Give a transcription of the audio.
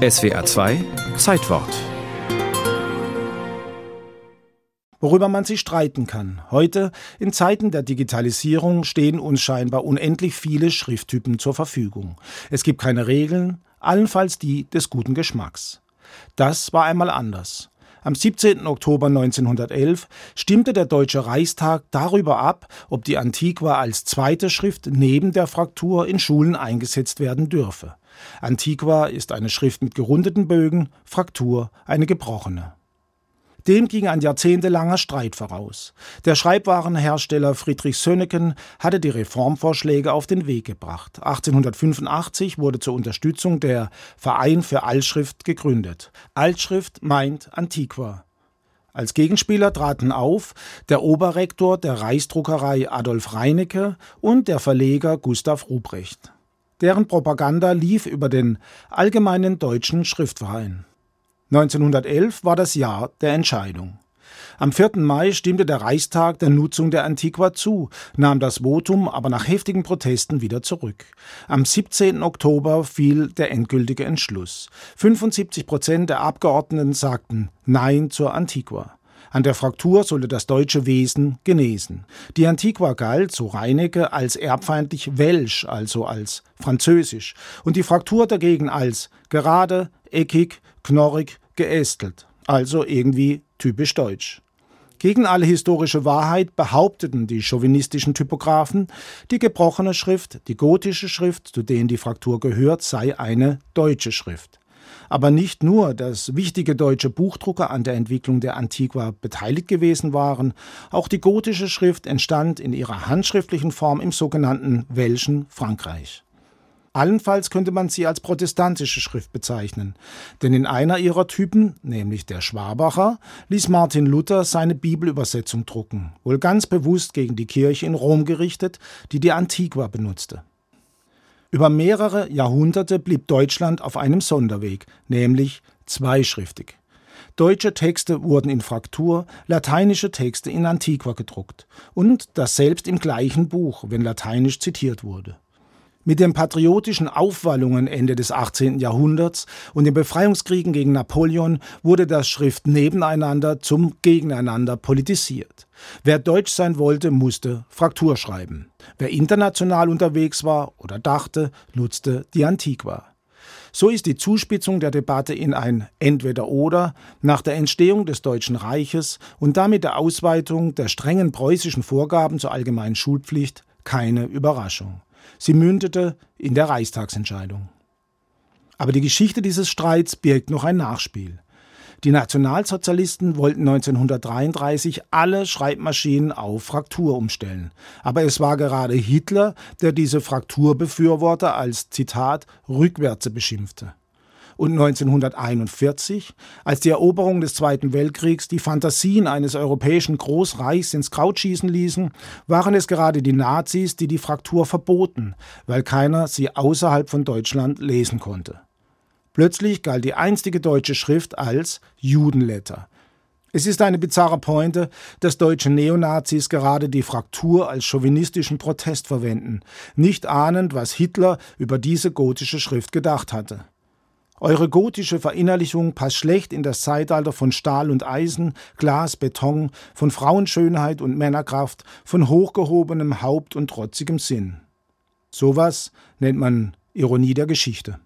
SWR 2 Zeitwort worüber man sich streiten kann. Heute, in Zeiten der Digitalisierung, stehen uns scheinbar unendlich viele Schrifttypen zur Verfügung. Es gibt keine Regeln, allenfalls die des guten Geschmacks. Das war einmal anders. Am 17. Oktober 1911 stimmte der Deutsche Reichstag darüber ab, ob die Antiqua als zweite Schrift neben der Fraktur in Schulen eingesetzt werden dürfe. Antiqua ist eine Schrift mit gerundeten Bögen, Fraktur eine gebrochene. Dem ging ein jahrzehntelanger Streit voraus. Der Schreibwarenhersteller Friedrich Sönneken hatte die Reformvorschläge auf den Weg gebracht. 1885 wurde zur Unterstützung der Verein für Altschrift gegründet. Altschrift meint Antiqua. Als Gegenspieler traten auf der Oberrektor der Reichsdruckerei Adolf Reinecke und der Verleger Gustav Ruprecht. Deren Propaganda lief über den Allgemeinen Deutschen Schriftverein. 1911 war das Jahr der Entscheidung. Am 4. Mai stimmte der Reichstag der Nutzung der Antiqua zu, nahm das Votum aber nach heftigen Protesten wieder zurück. Am 17. Oktober fiel der endgültige Entschluss. 75 Prozent der Abgeordneten sagten Nein zur Antiqua. An der Fraktur sollte das deutsche Wesen genesen. Die Antiqua galt, so Reinecke, als erbfeindlich welsch, also als französisch, und die Fraktur dagegen als gerade, eckig, knorrig, geästelt, also irgendwie typisch deutsch. Gegen alle historische Wahrheit behaupteten die chauvinistischen Typographen, die gebrochene Schrift, die gotische Schrift, zu denen die Fraktur gehört, sei eine deutsche Schrift. Aber nicht nur, dass wichtige deutsche Buchdrucker an der Entwicklung der Antiqua beteiligt gewesen waren, auch die gotische Schrift entstand in ihrer handschriftlichen Form im sogenannten Welschen Frankreich. Allenfalls könnte man sie als protestantische Schrift bezeichnen, denn in einer ihrer Typen, nämlich der Schwabacher, ließ Martin Luther seine Bibelübersetzung drucken, wohl ganz bewusst gegen die Kirche in Rom gerichtet, die die Antiqua benutzte. Über mehrere Jahrhunderte blieb Deutschland auf einem Sonderweg, nämlich zweischriftig. Deutsche Texte wurden in Fraktur, lateinische Texte in Antiqua gedruckt und das selbst im gleichen Buch, wenn lateinisch zitiert wurde. Mit den patriotischen Aufwallungen Ende des 18. Jahrhunderts und den Befreiungskriegen gegen Napoleon wurde das Schrift nebeneinander zum Gegeneinander politisiert. Wer deutsch sein wollte, musste Fraktur schreiben. Wer international unterwegs war oder dachte, nutzte die Antiqua. So ist die Zuspitzung der Debatte in ein Entweder-Oder nach der Entstehung des Deutschen Reiches und damit der Ausweitung der strengen preußischen Vorgaben zur allgemeinen Schulpflicht keine Überraschung. Sie mündete in der Reichstagsentscheidung. Aber die Geschichte dieses Streits birgt noch ein Nachspiel. Die Nationalsozialisten wollten 1933 alle Schreibmaschinen auf Fraktur umstellen. Aber es war gerade Hitler, der diese Frakturbefürworter als Zitat Rückwärts beschimpfte und 1941, als die Eroberung des Zweiten Weltkriegs die Fantasien eines europäischen Großreichs ins Kraut schießen ließen, waren es gerade die Nazis, die die Fraktur verboten, weil keiner sie außerhalb von Deutschland lesen konnte. Plötzlich galt die einstige deutsche Schrift als Judenletter. Es ist eine bizarre Pointe, dass deutsche Neonazis gerade die Fraktur als chauvinistischen Protest verwenden, nicht ahnend, was Hitler über diese gotische Schrift gedacht hatte. Eure gotische Verinnerlichung passt schlecht in das Zeitalter von Stahl und Eisen, Glas, Beton, von Frauenschönheit und Männerkraft, von hochgehobenem Haupt und trotzigem Sinn. Sowas nennt man Ironie der Geschichte.